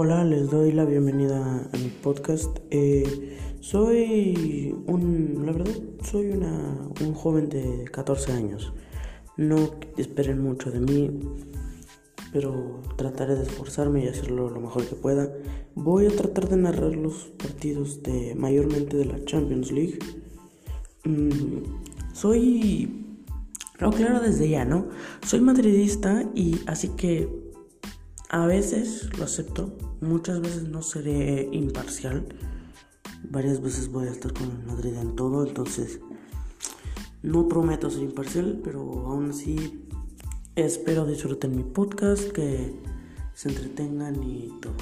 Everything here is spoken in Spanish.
Hola, les doy la bienvenida a mi podcast. Eh, soy un, la verdad, soy una, un joven de 14 años. No esperen mucho de mí, pero trataré de esforzarme y hacerlo lo mejor que pueda. Voy a tratar de narrar los partidos de mayormente de la Champions League. Mm, soy, lo claro desde ya, ¿no? Soy madridista y así que a veces lo acepto, muchas veces no seré imparcial. Varias veces voy a estar con Madrid en todo, entonces no prometo ser imparcial, pero aún así espero disfruten mi podcast, que se entretengan y todo.